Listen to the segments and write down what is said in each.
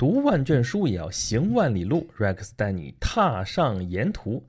读万卷书也要行万里路。Rex 带你踏上沿途。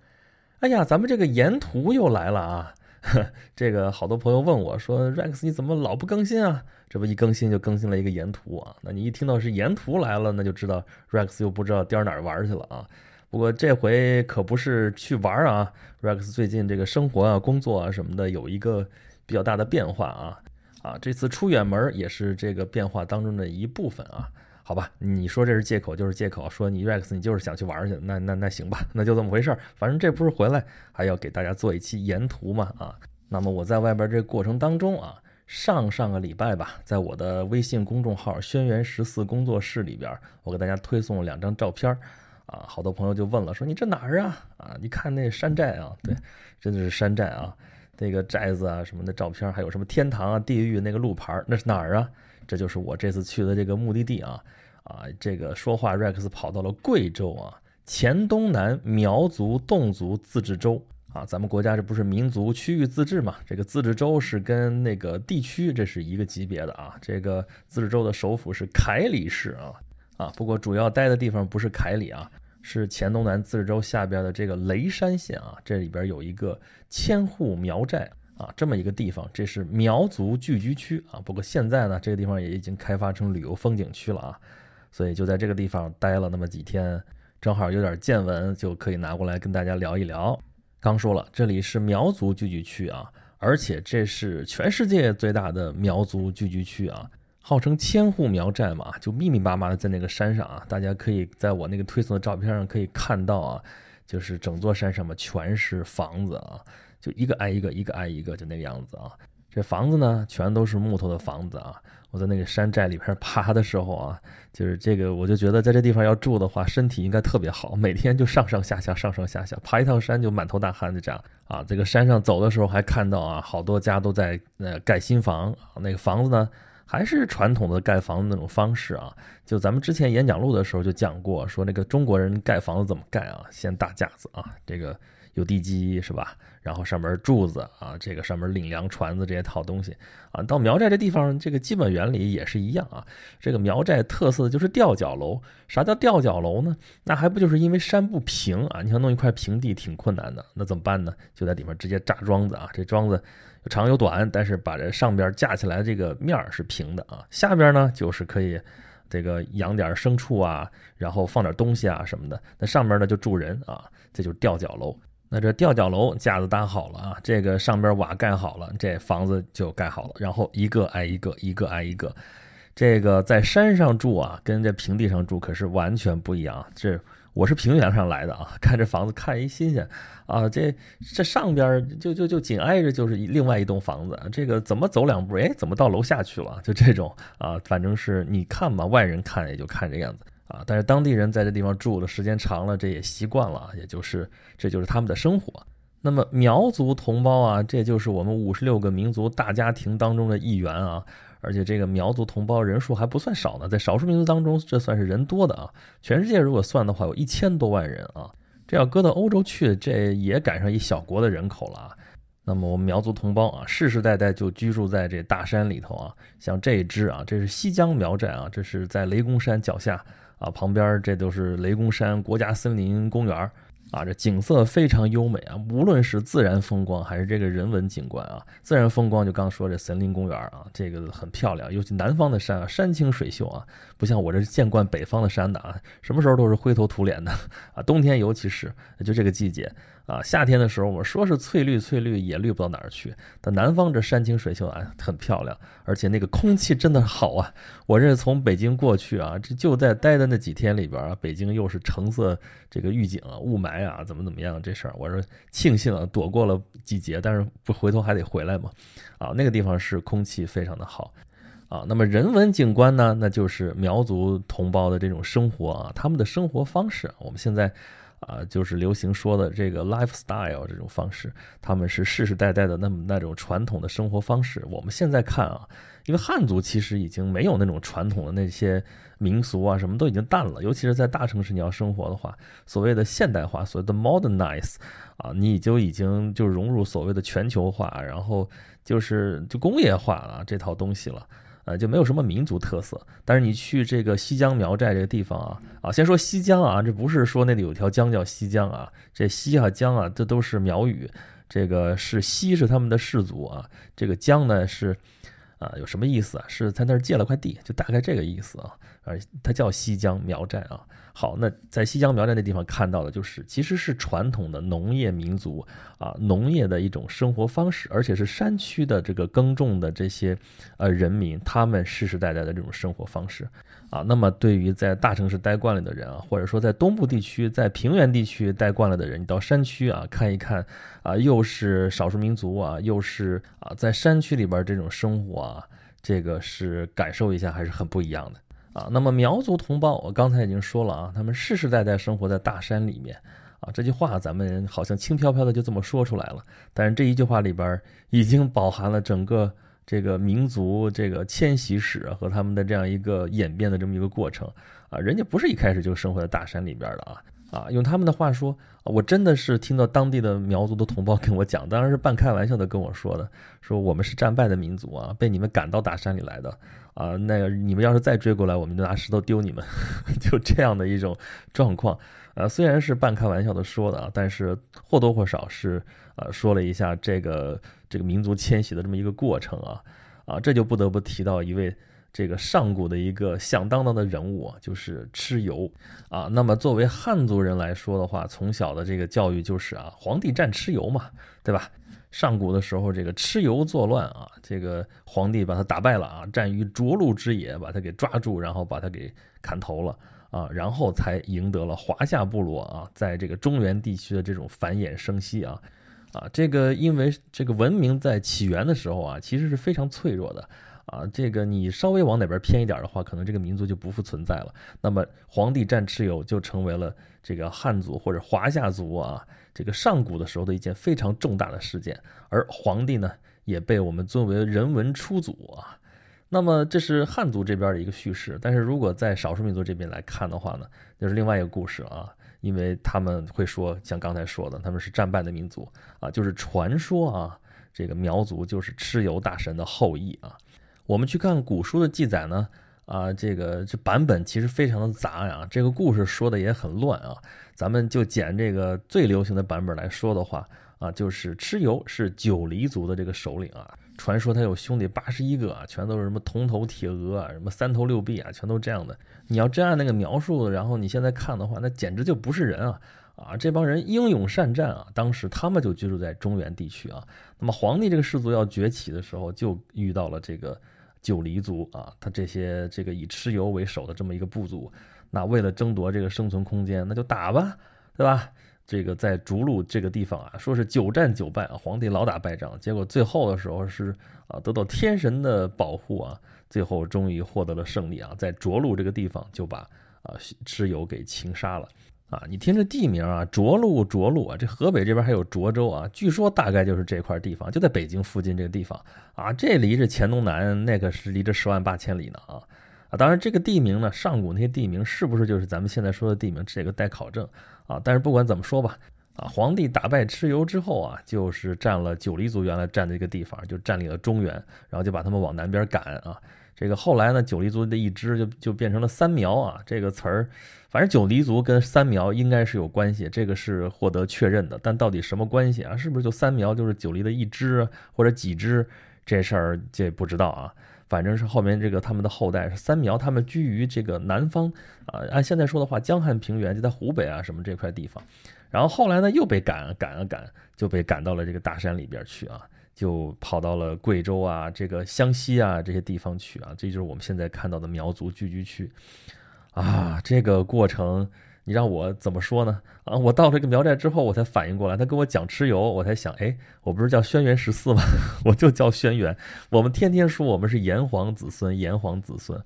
哎呀，咱们这个沿途又来了啊！这个好多朋友问我说：“Rex 你怎么老不更新啊？”这不一更新就更新了一个沿途啊。那你一听到是沿途来了，那就知道 Rex 又不知道颠哪儿玩去了啊。不过这回可不是去玩啊，Rex 最近这个生活啊、工作啊什么的有一个比较大的变化啊。啊，这次出远门也是这个变化当中的一部分啊。好吧，你说这是借口就是借口，说你 Rex 你就是想去玩去，那那那行吧，那就这么回事儿。反正这不是回来还要给大家做一期沿途嘛啊。那么我在外边这过程当中啊，上上个礼拜吧，在我的微信公众号“轩辕十四工作室”里边，我给大家推送了两张照片儿啊，好多朋友就问了，说你这哪儿啊？啊，你看那山寨啊，对，真的是山寨啊，那个寨子啊什么的照片，还有什么天堂啊、地狱那个路牌，那是哪儿啊？这就是我这次去的这个目的地啊啊！这个说话 Rex 跑到了贵州啊，黔东南苗族侗族自治州啊。咱们国家这不是民族区域自治嘛？这个自治州是跟那个地区这是一个级别的啊。这个自治州的首府是凯里市啊啊。不过主要待的地方不是凯里啊，是黔东南自治州下边的这个雷山县啊。这里边有一个千户苗寨。啊，这么一个地方，这是苗族聚居区啊。不过现在呢，这个地方也已经开发成旅游风景区了啊。所以就在这个地方待了那么几天，正好有点见闻，就可以拿过来跟大家聊一聊。刚说了，这里是苗族聚居区啊，而且这是全世界最大的苗族聚居区啊，号称千户苗寨嘛，就密密麻麻的在那个山上啊。大家可以在我那个推送的照片上可以看到啊，就是整座山上面全是房子啊。就一个挨一个，一个挨一个，就那个样子啊。这房子呢，全都是木头的房子啊。我在那个山寨里边爬的时候啊，就是这个，我就觉得在这地方要住的话，身体应该特别好，每天就上上下下，上上下下，爬一趟山就满头大汗，就这样啊。这个山上走的时候还看到啊，好多家都在呃盖新房。那个房子呢，还是传统的盖房子那种方式啊。就咱们之前演讲录的时候就讲过，说那个中国人盖房子怎么盖啊？先搭架子啊，这个。有地基是吧？然后上面柱子啊，这个上面领梁船子这些套东西啊。到苗寨这地方，这个基本原理也是一样啊。这个苗寨特色就是吊脚楼。啥叫吊脚楼呢？那还不就是因为山不平啊？你想弄一块平地挺困难的，那怎么办呢？就在里面直接扎桩子啊。这桩子有长有短，但是把这上边架起来这个面儿是平的啊。下边呢就是可以这个养点牲畜啊，然后放点东西啊什么的。那上面呢就住人啊，这就是吊脚楼。那这吊脚楼架子搭好了啊，这个上边瓦盖好了，这房子就盖好了，然后一个挨一个，一个挨一个。这个在山上住啊，跟这平地上住可是完全不一样。这我是平原上来的啊，看这房子看一新鲜啊，这这上边就就就紧挨着就是另外一栋房子，这个怎么走两步，哎，怎么到楼下去了？就这种啊，反正是你看嘛，外人看也就看这样子。啊，但是当地人在这地方住的时间长了，这也习惯了，也就是这就是他们的生活。那么苗族同胞啊，这就是我们五十六个民族大家庭当中的一员啊，而且这个苗族同胞人数还不算少呢，在少数民族当中，这算是人多的啊。全世界如果算的话，有一千多万人啊，这要搁到欧洲去，这也赶上一小国的人口了啊。那么我们苗族同胞啊，世世代代就居住在这大山里头啊，像这一支啊，这是西江苗寨啊，这是在雷公山脚下。啊，旁边这都是雷公山国家森林公园啊，这景色非常优美啊，无论是自然风光还是这个人文景观啊，自然风光就刚说这森林公园啊，这个很漂亮，尤其南方的山啊，山清水秀啊，不像我这见惯北方的山的啊，什么时候都是灰头土脸的 啊，冬天尤其是就这个季节。啊，夏天的时候我们说是翠绿翠绿，也绿不到哪儿去。但南方这山清水秀啊，很漂亮，而且那个空气真的好啊。我这从北京过去啊，这就在待的那几天里边啊，北京又是橙色这个预警啊，雾霾啊，怎么怎么样这事儿，我说庆幸啊，躲过了季节，但是不回头还得回来嘛。啊，那个地方是空气非常的好啊。那么人文景观呢，那就是苗族同胞的这种生活啊，他们的生活方式，我们现在。啊，就是流行说的这个 lifestyle 这种方式，他们是世世代代的那么那种传统的生活方式。我们现在看啊，因为汉族其实已经没有那种传统的那些民俗啊，什么都已经淡了。尤其是在大城市你要生活的话，所谓的现代化，所谓的 modernize 啊，你就已经就融入所谓的全球化，然后就是就工业化啊这套东西了呃，就没有什么民族特色。但是你去这个西江苗寨这个地方啊，啊，先说西江啊，这不是说那里有条江叫西江啊，这西啊江啊，这都是苗语，这个是西是他们的氏族啊，这个江呢是。啊，有什么意思啊？是在那儿借了块地，就大概这个意思啊。而，它叫西江苗寨啊。好，那在西江苗寨那地方看到的，就是其实是传统的农业民族啊，农业的一种生活方式，而且是山区的这个耕种的这些呃人民，他们世世代代的这种生活方式。啊，那么对于在大城市待惯了的人啊，或者说在东部地区、在平原地区待惯了的人，你到山区啊看一看啊，又是少数民族啊，又是啊，在山区里边这种生活啊，这个是感受一下还是很不一样的啊。那么苗族同胞，我刚才已经说了啊，他们世世代代生活在大山里面啊，这句话咱们好像轻飘飘的就这么说出来了，但是这一句话里边已经饱含了整个。这个民族这个迁徙史和他们的这样一个演变的这么一个过程啊，人家不是一开始就生活在大山里边的啊啊，用他们的话说，我真的是听到当地的苗族的同胞跟我讲，当然是半开玩笑的跟我说的，说我们是战败的民族啊，被你们赶到大山里来的啊，那个你们要是再追过来，我们就拿石头丢你们，就这样的一种状况。呃，虽然是半开玩笑的说的啊，但是或多或少是啊说了一下这个这个民族迁徙的这么一个过程啊啊，这就不得不提到一位这个上古的一个响当当的人物啊，就是蚩尤啊。那么作为汉族人来说的话，从小的这个教育就是啊，皇帝战蚩尤嘛，对吧？上古的时候，这个蚩尤作乱啊，这个皇帝把他打败了啊，战于涿鹿之野，把他给抓住，然后把他给砍头了。啊，然后才赢得了华夏部落啊，在这个中原地区的这种繁衍生息啊，啊，这个因为这个文明在起源的时候啊，其实是非常脆弱的啊，这个你稍微往哪边偏一点的话，可能这个民族就不复存在了。那么皇帝战蚩尤就成为了这个汉族或者华夏族啊，这个上古的时候的一件非常重大的事件，而皇帝呢，也被我们尊为人文初祖啊。那么这是汉族这边的一个叙事，但是如果在少数民族这边来看的话呢，就是另外一个故事啊，因为他们会说，像刚才说的，他们是战败的民族啊，就是传说啊，这个苗族就是蚩尤大神的后裔啊。我们去看古书的记载呢，啊，这个这版本其实非常的杂呀，这个故事说的也很乱啊。咱们就捡这个最流行的版本来说的话啊，就是蚩尤是九黎族的这个首领啊。传说他有兄弟八十一个啊，全都是什么铜头铁额啊，什么三头六臂啊，全都这样的。你要真按那个描述，然后你现在看的话，那简直就不是人啊！啊，这帮人英勇善战啊，当时他们就居住在中原地区啊。那么皇帝这个氏族要崛起的时候，就遇到了这个九黎族啊，他这些这个以蚩尤为首的这么一个部族，那为了争夺这个生存空间，那就打吧，对吧？这个在逐鹿这个地方啊，说是久战久败啊，皇帝老打败仗，结果最后的时候是啊，得到天神的保护啊，最后终于获得了胜利啊，在涿鹿这个地方就把啊蚩尤给擒杀了啊。你听这地名啊，涿鹿涿鹿啊，这河北这边还有涿州啊，据说大概就是这块地方，就在北京附近这个地方啊，这离着黔东南那可是离着十万八千里呢啊啊！当然这个地名呢，上古那些地名是不是就是咱们现在说的地名，这个待考证。啊，但是不管怎么说吧，啊，皇帝打败蚩尤之后啊，就是占了九黎族原来占的一个地方，就占领了中原，然后就把他们往南边赶啊。这个后来呢，九黎族的一支就就变成了三苗啊，这个词儿，反正九黎族跟三苗应该是有关系，这个是获得确认的。但到底什么关系啊？是不是就三苗就是九黎的一支或者几支？这事儿这不知道啊。反正是后面这个他们的后代是三苗，他们居于这个南方啊，按现在说的话，江汉平原就在湖北啊什么这块地方。然后后来呢又被赶赶啊赶，就被赶到了这个大山里边去啊，就跑到了贵州啊、这个湘西啊这些地方去啊。这就是我们现在看到的苗族聚居区啊，这个过程。你让我怎么说呢？啊，我到这个苗寨之后，我才反应过来，他跟我讲蚩尤，我才想，哎，我不是叫轩辕十四吗？我就叫轩辕。我们天天说我们是炎黄子孙，炎黄子孙，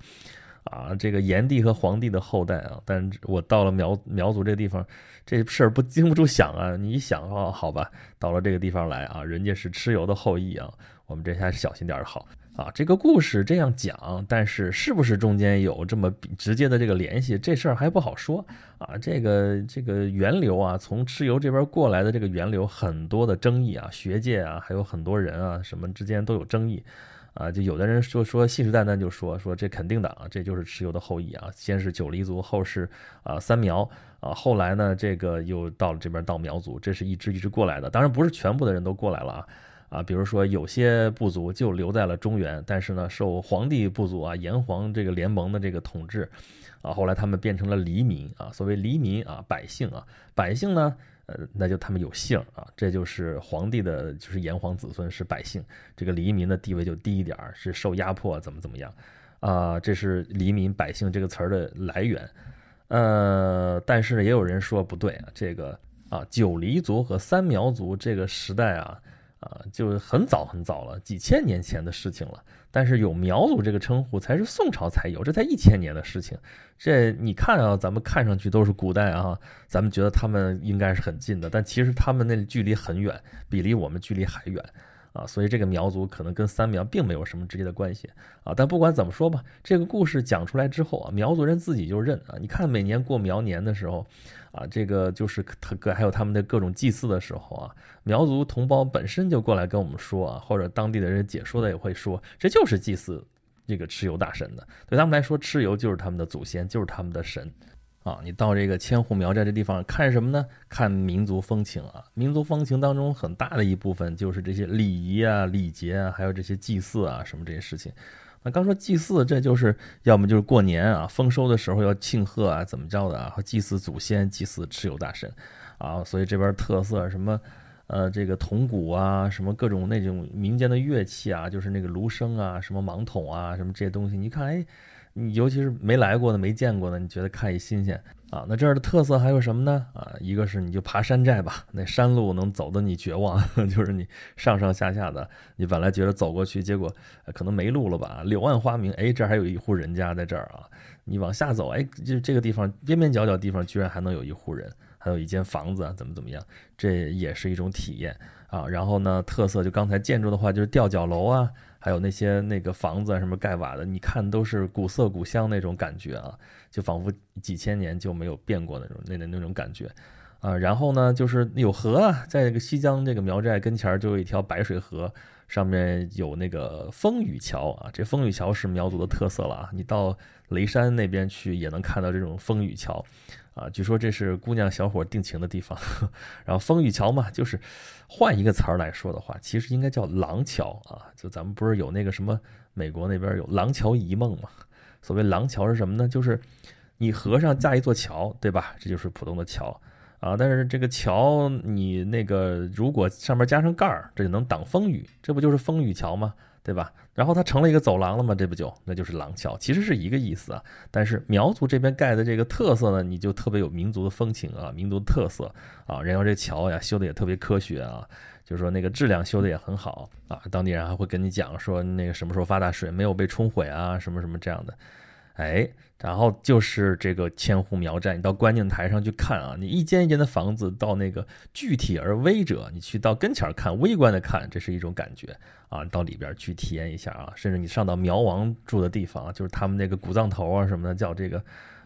啊，这个炎帝和黄帝的后代啊。但我到了苗苗族这地方，这事儿不经不住想啊。你一想啊，好吧，到了这个地方来啊，人家是蚩尤的后裔啊，我们这还是小心点好。啊，这个故事这样讲，但是是不是中间有这么直接的这个联系，这事儿还不好说啊。这个这个源流啊，从蚩尤这边过来的这个源流很多的争议啊，学界啊，还有很多人啊，什么之间都有争议啊，就有的人说说信誓旦旦就说说这肯定的啊，这就是蚩尤的后裔啊，先是九黎族，后是啊三苗啊，后来呢这个又到了这边到苗族，这是一支一支过来的，当然不是全部的人都过来了啊。啊，比如说有些部族就留在了中原，但是呢，受皇帝部族啊、炎黄这个联盟的这个统治，啊，后来他们变成了黎民啊。所谓黎民啊，百姓啊，百姓呢，呃，那就他们有姓啊，这就是皇帝的，就是炎黄子孙是百姓。这个黎民的地位就低一点，是受压迫，怎么怎么样啊？这是黎民百姓这个词儿的来源。呃，但是也有人说不对啊，这个啊，九黎族和三苗族这个时代啊。啊，就很早很早了，几千年前的事情了。但是有苗族这个称呼，才是宋朝才有，这才一千年的事情。这你看啊，咱们看上去都是古代啊，咱们觉得他们应该是很近的，但其实他们那距离很远，比离我们距离还远。啊，所以这个苗族可能跟三苗并没有什么直接的关系啊。但不管怎么说吧，这个故事讲出来之后啊，苗族人自己就认啊。你看每年过苗年的时候，啊，这个就是他各还有他们的各种祭祀的时候啊，苗族同胞本身就过来跟我们说啊，或者当地的人解说的也会说，这就是祭祀这个蚩尤大神的。对他们来说，蚩尤就是他们的祖先，就是他们的神。啊，你到这个千户苗寨这地方看什么呢？看民族风情啊！民族风情当中很大的一部分就是这些礼仪啊、礼节啊，还有这些祭祀啊什么这些事情。那刚说祭祀，这就是要么就是过年啊，丰收的时候要庆贺啊，怎么着的啊？祭祀祖先，祭祀蚩尤大神啊。所以这边特色什么，呃，这个铜鼓啊，什么各种那种民间的乐器啊，就是那个芦笙啊，什么芒筒啊，什么这些东西，你看，哎。你尤其是没来过的、没见过的，你觉得看一新鲜啊？那这儿的特色还有什么呢？啊，一个是你就爬山寨吧，那山路能走的你绝望，就是你上上下下的，你本来觉得走过去，结果可能没路了吧？柳暗花明，哎，这儿还有一户人家在这儿啊！你往下走，哎，就这个地方边边角角地方居然还能有一户人，还有一间房子啊，怎么怎么样？这也是一种体验啊。然后呢，特色就刚才建筑的话，就是吊脚楼啊。还有那些那个房子什么盖瓦的，你看都是古色古香那种感觉啊，就仿佛几千年就没有变过那种那那那种感觉，啊，然后呢就是有河啊，在那个西江这个苗寨跟前就有一条白水河，上面有那个风雨桥啊，这风雨桥是苗族的特色了啊，你到雷山那边去也能看到这种风雨桥。啊，据说这是姑娘小伙定情的地方，然后风雨桥嘛，就是换一个词儿来说的话，其实应该叫廊桥啊。就咱们不是有那个什么美国那边有廊桥遗梦嘛？所谓廊桥是什么呢？就是你河上架一座桥，对吧？这就是普通的桥啊。但是这个桥你那个如果上面加上盖儿，这就能挡风雨，这不就是风雨桥吗？对吧？然后它成了一个走廊了嘛？这不就那就是廊桥，其实是一个意思啊。但是苗族这边盖的这个特色呢，你就特别有民族的风情啊，民族的特色啊。然后这桥呀修的也特别科学啊，就是说那个质量修的也很好啊。当地人还会跟你讲说那个什么时候发大水，没有被冲毁啊，什么什么这样的。哎，然后就是这个千户苗寨，你到观景台上去看啊，你一间一间的房子，到那个具体而微者，你去到跟前看，微观的看，这是一种感觉啊。到里边去体验一下啊，甚至你上到苗王住的地方，就是他们那个古藏头啊什么的，叫这个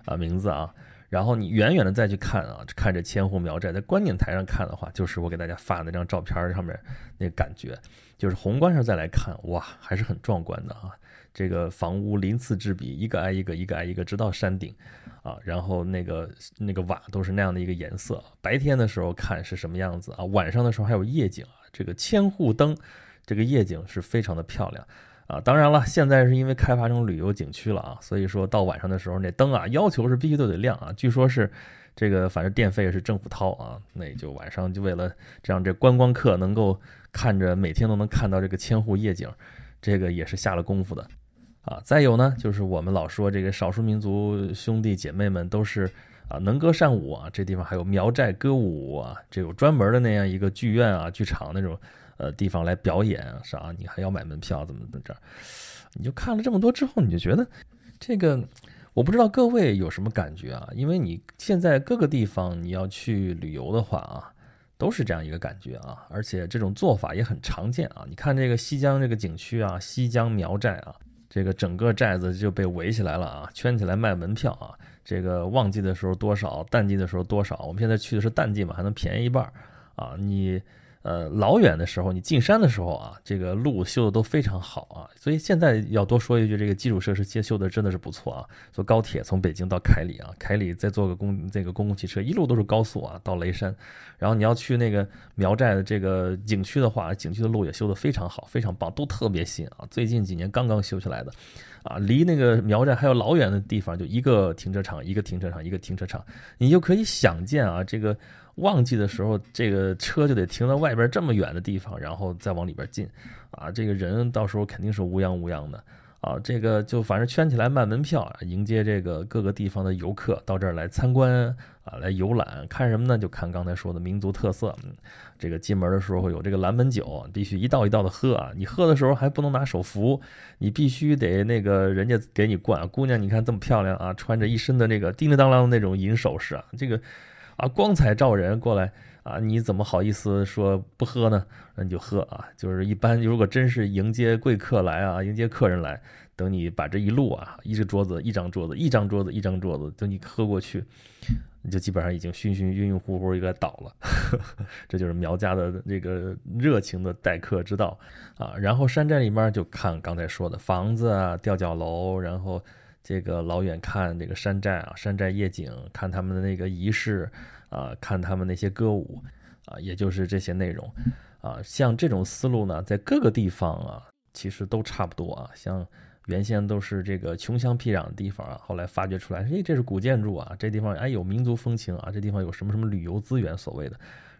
啊名字啊。然后你远远的再去看啊，看着千户苗寨，在观景台上看的话，就是我给大家发的那张照片上面那感觉，就是宏观上再来看，哇，还是很壮观的啊。这个房屋鳞次栉比，一个挨一个，一个挨一个，直到山顶，啊，然后那个那个瓦都是那样的一个颜色。白天的时候看是什么样子啊？晚上的时候还有夜景啊。这个千户灯，这个夜景是非常的漂亮啊。当然了，现在是因为开发成旅游景区了啊，所以说到晚上的时候那灯啊，要求是必须都得亮啊。据说是这个，反正电费是政府掏啊，那就晚上就为了这样这观光客能够看着每天都能看到这个千户夜景，这个也是下了功夫的。啊，再有呢，就是我们老说这个少数民族兄弟姐妹们都是啊能歌善舞啊，这地方还有苗寨歌舞啊，这有专门的那样一个剧院啊、剧场那种呃地方来表演啊，啥你还要买门票怎么怎么着？你就看了这么多之后，你就觉得这个我不知道各位有什么感觉啊？因为你现在各个地方你要去旅游的话啊，都是这样一个感觉啊，而且这种做法也很常见啊。你看这个西江这个景区啊，西江苗寨啊。这个整个寨子就被围起来了啊，圈起来卖门票啊。这个旺季的时候多少，淡季的时候多少。我们现在去的是淡季嘛，还能便宜一半啊。你呃，老远的时候，你进山的时候啊，这个路修的都非常好啊，所以现在要多说一句，这个基础设施建修的真的是不错啊。坐高铁从北京到凯里啊，凯里再坐个公这个公共汽车，一路都是高速啊，到雷山。然后你要去那个苗寨的这个景区的话，景区的路也修的非常好，非常棒，都特别新啊，最近几年刚刚修起来的，啊，离那个苗寨还有老远的地方，就一个停车场，一个停车场，一个停车场，你就可以想见啊，这个。旺季的时候，这个车就得停到外边这么远的地方，然后再往里边进，啊，这个人到时候肯定是乌泱乌泱的，啊，这个就反正圈起来卖门票，迎接这个各个地方的游客到这儿来参观啊，来游览，看什么呢？就看刚才说的民族特色。这个进门的时候有这个蓝门酒，必须一道一道的喝啊，你喝的时候还不能拿手扶，你必须得那个人家给你灌。姑娘，你看这么漂亮啊，穿着一身的那个叮叮当啷的那种银首饰啊，这个。啊，光彩照人过来啊！你怎么好意思说不喝呢？那你就喝啊！就是一般，如果真是迎接贵客来啊，迎接客人来，等你把这一路啊，一个桌子，一张桌子，一张桌子，一张桌子，等你喝过去，你就基本上已经醺醺晕晕乎乎，应该倒了。这就是苗家的这个热情的待客之道啊！然后山寨里面就看刚才说的房子啊，吊脚楼，然后。这个老远看这个山寨啊，山寨夜景，看他们的那个仪式啊，看他们那些歌舞啊，也就是这些内容啊。像这种思路呢，在各个地方啊，其实都差不多啊。像原先都是这个穷乡僻壤的地方啊，后来发掘出来，哎，这是古建筑啊，这地方哎有民族风情啊，这地方有什么什么旅游资源，所谓的，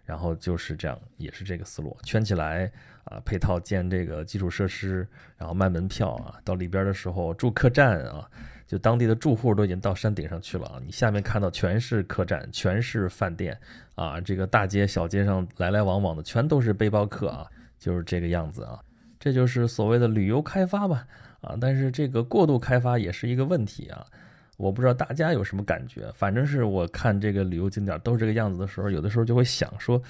然后就是这样，也是这个思路，圈起来啊，配套建这个基础设施，然后卖门票啊，到里边的时候住客栈啊。就当地的住户都已经到山顶上去了啊！你下面看到全是客栈，全是饭店啊！这个大街小街上来来往往的全都是背包客啊，就是这个样子啊！这就是所谓的旅游开发吧啊！但是这个过度开发也是一个问题啊！我不知道大家有什么感觉，反正是我看这个旅游景点都是这个样子的时候，有的时候就会想说，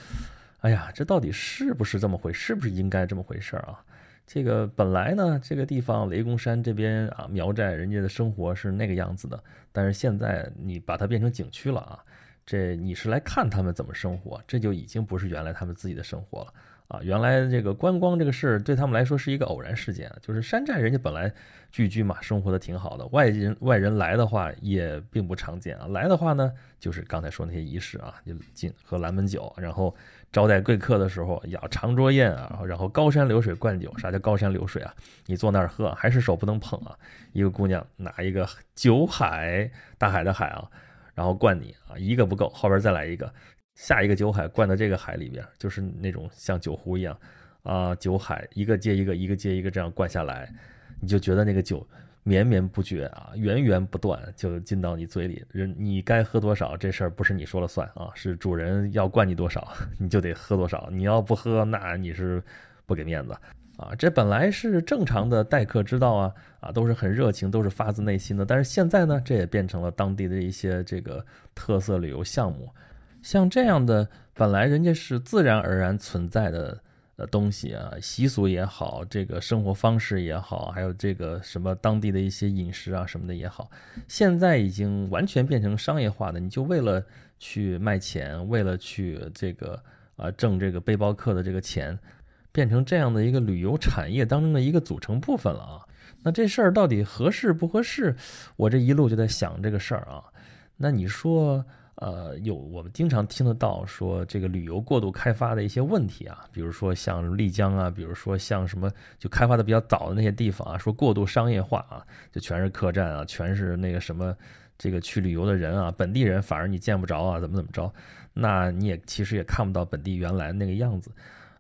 哎呀，这到底是不是这么回事？是不是应该这么回事啊？这个本来呢，这个地方雷公山这边啊，苗寨人家的生活是那个样子的，但是现在你把它变成景区了啊，这你是来看他们怎么生活，这就已经不是原来他们自己的生活了啊。原来这个观光这个事对他们来说是一个偶然事件，就是山寨人家本来聚居嘛，生活的挺好的，外人外人来的话也并不常见啊。来的话呢，就是刚才说那些仪式啊，就进喝蓝门酒，然后。招待贵客的时候要长桌宴啊，然后高山流水灌酒。啥叫高山流水啊？你坐那儿喝，还是手不能碰啊？一个姑娘拿一个酒海，大海的海啊，然后灌你啊，一个不够，后边再来一个，下一个酒海灌到这个海里边，就是那种像酒壶一样啊，酒海一个接一个，一个接一个这样灌下来，你就觉得那个酒。绵绵不绝啊，源源不断就进到你嘴里。人你该喝多少，这事儿不是你说了算啊，是主人要灌你多少，你就得喝多少。你要不喝，那你是不给面子啊。这本来是正常的待客之道啊，啊，都是很热情，都是发自内心的。但是现在呢，这也变成了当地的一些这个特色旅游项目，像这样的本来人家是自然而然存在的。呃东西啊，习俗也好，这个生活方式也好，还有这个什么当地的一些饮食啊什么的也好，现在已经完全变成商业化的。你就为了去卖钱，为了去这个啊挣这个背包客的这个钱，变成这样的一个旅游产业当中的一个组成部分了啊。那这事儿到底合适不合适？我这一路就在想这个事儿啊。那你说？呃，有我们经常听得到说这个旅游过度开发的一些问题啊，比如说像丽江啊，比如说像什么就开发的比较早的那些地方啊，说过度商业化啊，就全是客栈啊，全是那个什么这个去旅游的人啊，本地人反而你见不着啊，怎么怎么着，那你也其实也看不到本地原来那个样子，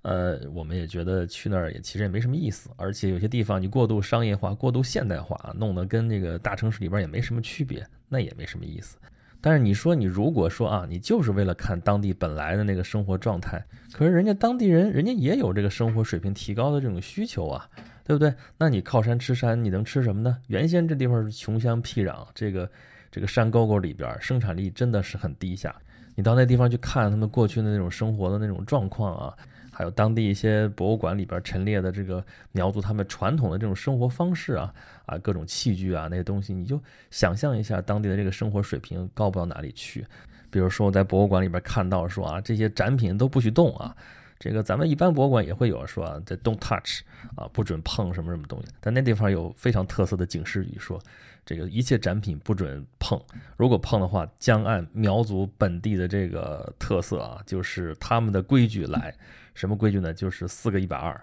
呃，我们也觉得去那儿也其实也没什么意思，而且有些地方你过度商业化、过度现代化，弄得跟那个大城市里边也没什么区别，那也没什么意思。但是你说你如果说啊，你就是为了看当地本来的那个生活状态，可是人家当地人，人家也有这个生活水平提高的这种需求啊，对不对？那你靠山吃山，你能吃什么呢？原先这地方是穷乡僻壤，这个这个山沟沟里边生产力真的是很低下。你到那地方去看他们过去的那种生活的那种状况啊。还有当地一些博物馆里边陈列的这个苗族他们传统的这种生活方式啊啊各种器具啊那些东西，你就想象一下当地的这个生活水平高不到哪里去。比如说我在博物馆里边看到说啊这些展品都不许动啊，这个咱们一般博物馆也会有说啊这 don't touch 啊，不准碰什么什么东西。但那地方有非常特色的警示语，说这个一切展品不准碰，如果碰的话，将按苗族本地的这个特色啊，就是他们的规矩来。什么规矩呢？就是四个一百二，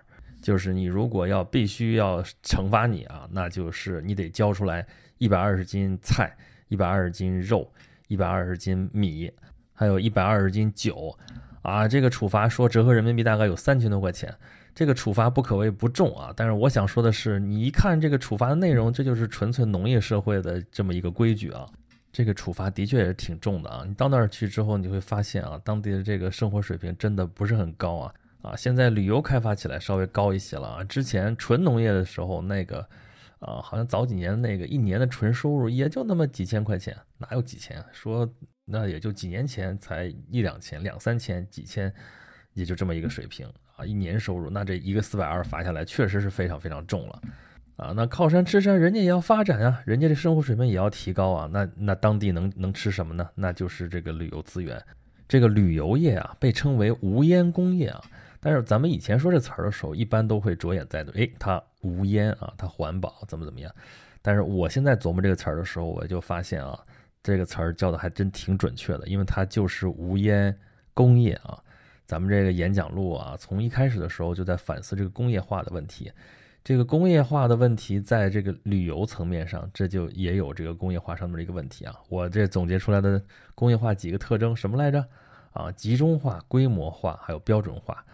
就是你如果要必须要惩罚你啊，那就是你得交出来一百二十斤菜，一百二十斤肉，一百二十斤米，还有一百二十斤酒。啊，这个处罚说折合人民币大概有三千多块钱，这个处罚不可谓不重啊。但是我想说的是，你一看这个处罚的内容，这就是纯粹农业社会的这么一个规矩啊。这个处罚的确也是挺重的啊。你到那儿去之后，你会发现啊，当地的这个生活水平真的不是很高啊。啊，现在旅游开发起来稍微高一些了啊。之前纯农业的时候，那个啊，好像早几年那个一年的纯收入也就那么几千块钱，哪有几千？说。那也就几年前才一两千、两三千、几千，也就这么一个水平啊！一年收入，那这一个四百二罚下来，确实是非常非常重了啊！那靠山吃山，人家也要发展啊，人家这生活水平也要提高啊！那那当地能能吃什么呢？那就是这个旅游资源。这个旅游业啊，被称为无烟工业啊。但是咱们以前说这词儿的时候，一般都会着眼在诶，它无烟啊，它环保怎么怎么样。但是我现在琢磨这个词儿的时候，我就发现啊。这个词儿叫的还真挺准确的，因为它就是无烟工业啊。咱们这个演讲录啊，从一开始的时候就在反思这个工业化的问题。这个工业化的问题，在这个旅游层面上，这就也有这个工业化上面的一个问题啊。我这总结出来的工业化几个特征什么来着？啊，集中化、规模化，还有标准化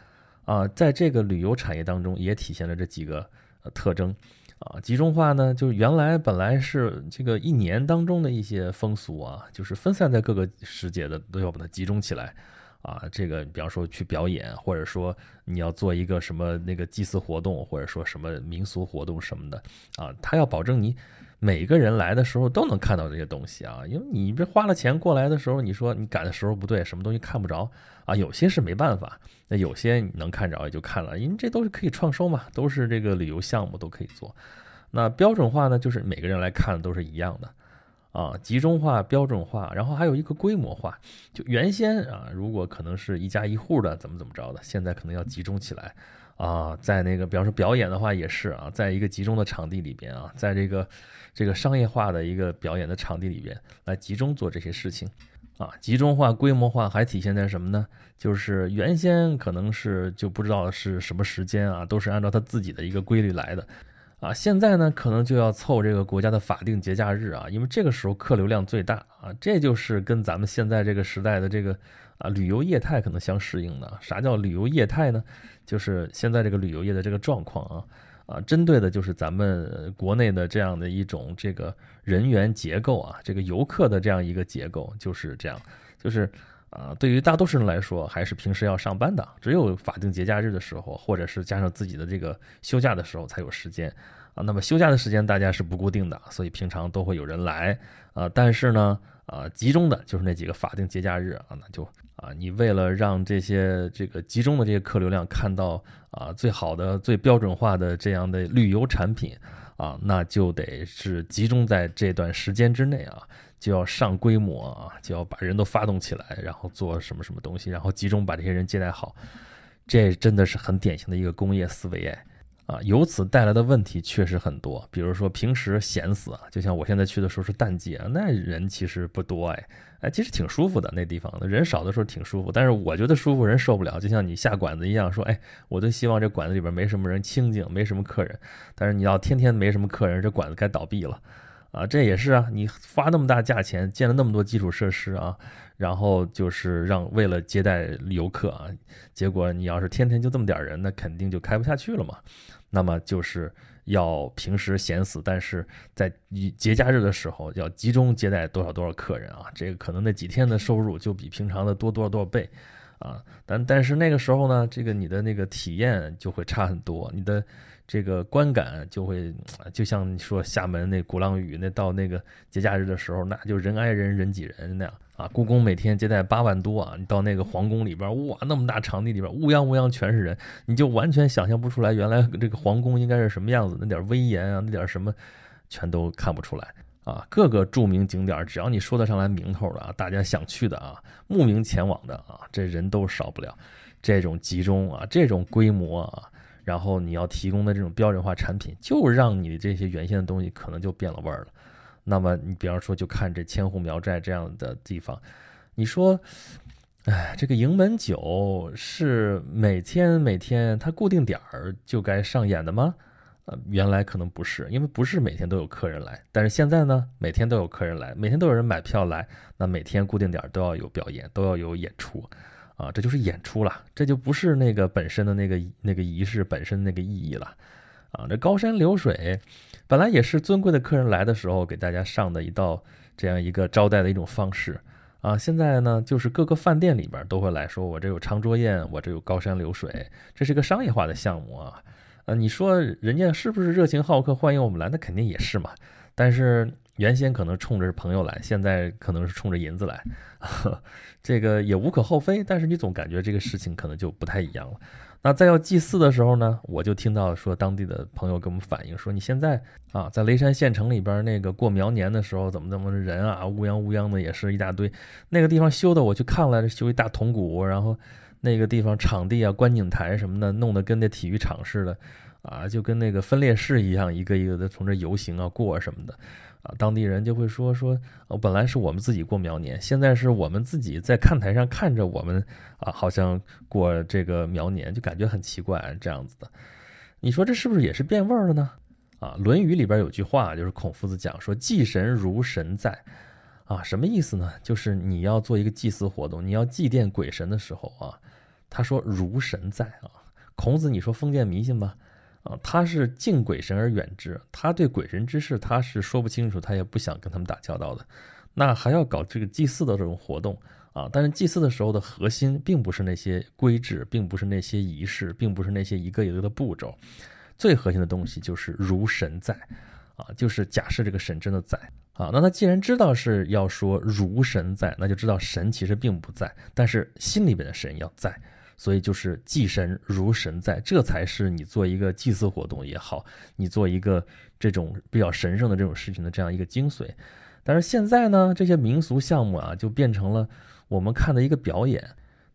啊，在这个旅游产业当中也体现了这几个呃特征。啊，集中化呢，就是原来本来是这个一年当中的一些风俗啊，就是分散在各个时节的，都要把它集中起来。啊，这个比方说去表演，或者说你要做一个什么那个祭祀活动，或者说什么民俗活动什么的，啊，他要保证你每个人来的时候都能看到这些东西啊，因为你这花了钱过来的时候，你说你赶的时候不对，什么东西看不着啊，有些是没办法，那有些你能看着也就看了，因为这都是可以创收嘛，都是这个旅游项目都可以做。那标准化呢，就是每个人来看都是一样的。啊，集中化、标准化，然后还有一个规模化。就原先啊，如果可能是一家一户的，怎么怎么着的，现在可能要集中起来啊，在那个，比方说表演的话也是啊，在一个集中的场地里边啊，在这个这个商业化的一个表演的场地里边来集中做这些事情啊。集中化、规模化还体现在什么呢？就是原先可能是就不知道是什么时间啊，都是按照他自己的一个规律来的。啊，现在呢，可能就要凑这个国家的法定节假日啊，因为这个时候客流量最大啊，这就是跟咱们现在这个时代的这个啊旅游业态可能相适应的。啥叫旅游业态呢？就是现在这个旅游业的这个状况啊，啊，针对的就是咱们国内的这样的一种这个人员结构啊，这个游客的这样一个结构就是这样，就是。啊，对于大多数人来说，还是平时要上班的，只有法定节假日的时候，或者是加上自己的这个休假的时候才有时间啊。那么休假的时间大家是不固定的，所以平常都会有人来啊。但是呢，啊，集中的就是那几个法定节假日啊，那就啊，你为了让这些这个集中的这些客流量看到啊最好的、最标准化的这样的旅游产品啊，那就得是集中在这段时间之内啊。就要上规模啊，就要把人都发动起来，然后做什么什么东西，然后集中把这些人接待好，这真的是很典型的一个工业思维哎，啊，由此带来的问题确实很多，比如说平时闲死啊，就像我现在去的时候是淡季啊，那人其实不多哎，哎，其实挺舒服的那地方，人少的时候挺舒服，但是我觉得舒服人受不了，就像你下馆子一样，说哎，我都希望这馆子里边没什么人，清静，没什么客人，但是你要天天没什么客人，这馆子该倒闭了。啊，这也是啊，你花那么大价钱建了那么多基础设施啊，然后就是让为了接待游客啊，结果你要是天天就这么点人，那肯定就开不下去了嘛。那么就是要平时闲死，但是在节假日的时候要集中接待多少多少客人啊，这个可能那几天的收入就比平常的多多少多少倍啊。但但是那个时候呢，这个你的那个体验就会差很多，你的。这个观感就会，就像你说厦门那鼓浪屿，那到那个节假日的时候，那就人挨人人挤人那样啊。故宫每天接待八万多啊，你到那个皇宫里边，哇，那么大场地里边，乌泱乌泱全是人，你就完全想象不出来原来这个皇宫应该是什么样子，那点威严啊，那点什么，全都看不出来啊。各个著名景点，只要你说得上来名头的啊，大家想去的啊，慕名前往的啊，这人都少不了。这种集中啊，这种规模啊，然后你要提供的这种标准化产品，就让你这些原先的东西可能就变了味儿了。那么你比方说，就看这千户苗寨这样的地方，你说，哎，这个迎门酒是每天每天它固定点儿就该上演的吗？呃，原来可能不是，因为不是每天都有客人来，但是现在呢，每天都有客人来，每天都有人买票来，那每天固定点儿都要有表演，都要有演出，啊，这就是演出了，这就不是那个本身的那个那个仪式本身那个意义了，啊，这高山流水本来也是尊贵的客人来的时候给大家上的一道这样一个招待的一种方式，啊，现在呢，就是各个饭店里边都会来说，我这有长桌宴，我这有高山流水，这是个商业化的项目啊。呃，你说人家是不是热情好客，欢迎我们来？那肯定也是嘛。但是原先可能冲着朋友来，现在可能是冲着银子来，这个也无可厚非。但是你总感觉这个事情可能就不太一样了。那在要祭祀的时候呢，我就听到说当地的朋友给我们反映说，你现在啊，在雷山县城里边那个过苗年的时候，怎么怎么人啊，乌泱乌泱的也是一大堆。那个地方修的，我去看了，修一大铜鼓，然后。那个地方场地啊，观景台什么的，弄得跟那体育场似的，啊，就跟那个分列式一样，一个一个的从这游行啊过什么的，啊，当地人就会说说，本来是我们自己过苗年，现在是我们自己在看台上看着我们啊，好像过这个苗年，就感觉很奇怪这样子的。你说这是不是也是变味儿了呢？啊，《论语》里边有句话，就是孔夫子讲说，祭神如神在，啊，什么意思呢？就是你要做一个祭祀活动，你要祭奠鬼神的时候啊。他说：“如神在啊，孔子，你说封建迷信吧？啊，他是敬鬼神而远之，他对鬼神之事他是说不清楚，他也不想跟他们打交道的。那还要搞这个祭祀的这种活动啊？但是祭祀的时候的核心并不是那些规制，并不是那些仪式，并不是那些一个一个的步骤，最核心的东西就是如神在啊，就是假设这个神真的在啊。那他既然知道是要说如神在，那就知道神其实并不在，但是心里边的神要在。”所以就是祭神如神在，这才是你做一个祭祀活动也好，你做一个这种比较神圣的这种事情的这样一个精髓。但是现在呢，这些民俗项目啊，就变成了我们看的一个表演，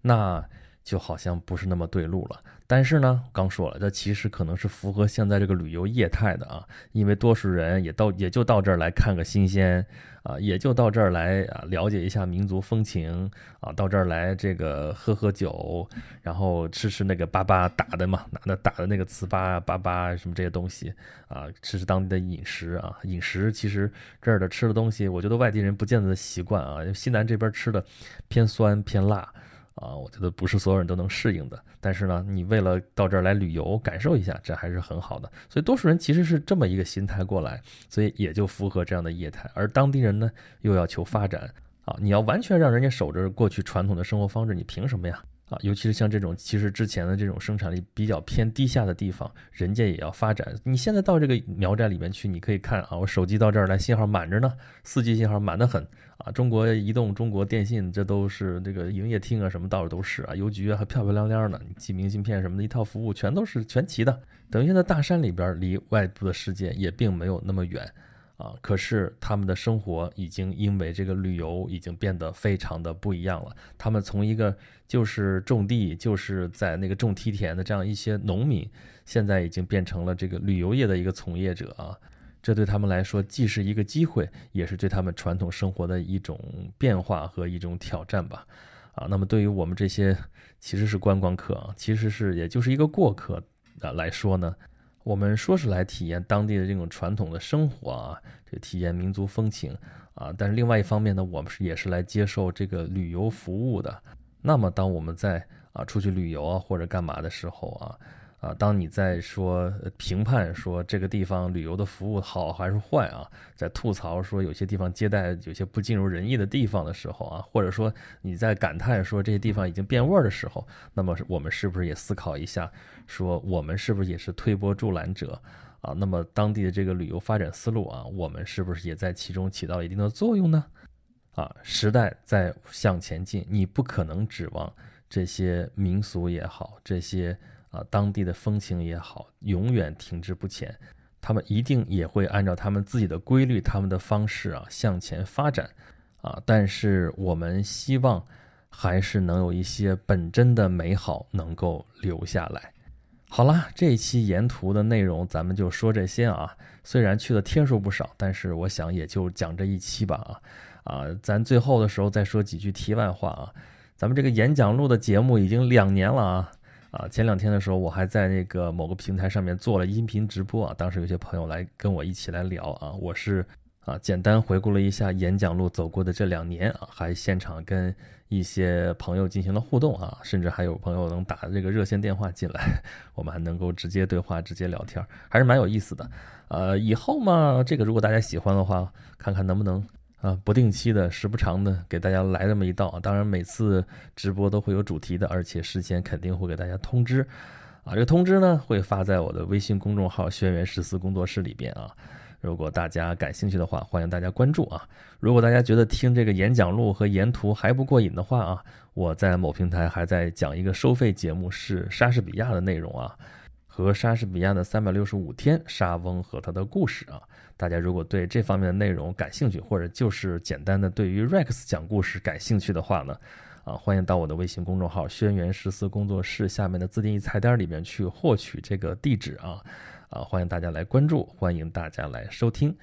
那就好像不是那么对路了。但是呢，刚说了，这其实可能是符合现在这个旅游业态的啊，因为多数人也到也就到这儿来看个新鲜啊，也就到这儿来啊了解一下民族风情啊，到这儿来这个喝喝酒，然后吃吃那个粑粑打的嘛，拿那打的那个糍粑粑粑什么这些东西啊，吃吃当地的饮食啊，饮食其实这儿的吃的东西，我觉得外地人不见得习惯啊，西南这边吃的偏酸偏辣。啊，我觉得不是所有人都能适应的。但是呢，你为了到这儿来旅游感受一下，这还是很好的。所以多数人其实是这么一个心态过来，所以也就符合这样的业态。而当地人呢，又要求发展啊，你要完全让人家守着过去传统的生活方式，你凭什么呀？啊，尤其是像这种其实之前的这种生产力比较偏低下的地方，人家也要发展。你现在到这个苗寨里面去，你可以看啊，我手机到这儿来信号满着呢，四 G 信号满得很啊。中国移动、中国电信这都是这个营业厅啊，什么到处都是啊，邮局还漂漂亮亮的，寄明信片什么的一套服务全都是全齐的。等于现在大山里边离外部的世界也并没有那么远。啊，可是他们的生活已经因为这个旅游已经变得非常的不一样了。他们从一个就是种地，就是在那个种梯田的这样一些农民，现在已经变成了这个旅游业的一个从业者啊。这对他们来说既是一个机会，也是对他们传统生活的一种变化和一种挑战吧。啊，那么对于我们这些其实是观光客啊，其实是也就是一个过客啊来说呢。我们说是来体验当地的这种传统的生活啊，这体验民族风情啊，但是另外一方面呢，我们是也是来接受这个旅游服务的。那么，当我们在啊出去旅游啊或者干嘛的时候啊。啊，当你在说评判说这个地方旅游的服务好还是坏啊，在吐槽说有些地方接待有些不尽如人意的地方的时候啊，或者说你在感叹说这些地方已经变味儿的时候，那么我们是不是也思考一下，说我们是不是也是推波助澜者啊？那么当地的这个旅游发展思路啊，我们是不是也在其中起到一定的作用呢？啊，时代在向前进，你不可能指望这些民俗也好，这些。啊，当地的风情也好，永远停滞不前，他们一定也会按照他们自己的规律、他们的方式啊向前发展，啊，但是我们希望还是能有一些本真的美好能够留下来。好啦，这一期沿途的内容咱们就说这些啊。虽然去的天数不少，但是我想也就讲这一期吧啊啊！咱最后的时候再说几句题外话啊。咱们这个演讲录的节目已经两年了啊啊！前两天的时候我还在那个某个平台上面做了音频直播啊，当时有些朋友来跟我一起来聊啊，我是。啊，简单回顾了一下演讲路走过的这两年啊，还现场跟一些朋友进行了互动啊，甚至还有朋友能打这个热线电话进来，我们还能够直接对话、直接聊天，还是蛮有意思的。呃，以后嘛，这个如果大家喜欢的话，看看能不能啊，不定期的、时不常的给大家来这么一道。当然，每次直播都会有主题的，而且事先肯定会给大家通知。啊，这个通知呢会发在我的微信公众号“轩辕十四工作室”里边啊。如果大家感兴趣的话，欢迎大家关注啊！如果大家觉得听这个演讲录和沿途还不过瘾的话啊，我在某平台还在讲一个收费节目，是莎士比亚的内容啊，和莎士比亚的三百六十五天，莎翁和他的故事啊。大家如果对这方面的内容感兴趣，或者就是简单的对于 Rex 讲故事感兴趣的话呢，啊，欢迎到我的微信公众号“轩辕十四工作室”下面的自定义菜单里面去获取这个地址啊。啊，欢迎大家来关注，欢迎大家来收听，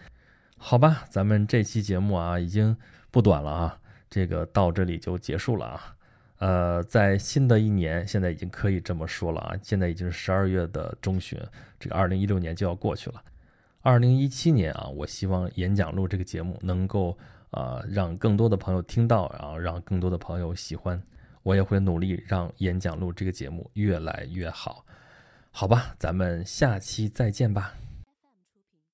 好吧，咱们这期节目啊已经不短了啊，这个到这里就结束了啊。呃，在新的一年，现在已经可以这么说了啊，现在已经是十二月的中旬，这个二零一六年就要过去了。二零一七年啊，我希望演讲录这个节目能够啊让更多的朋友听到，然后让更多的朋友喜欢，我也会努力让演讲录这个节目越来越好。好吧，咱们下期再见吧。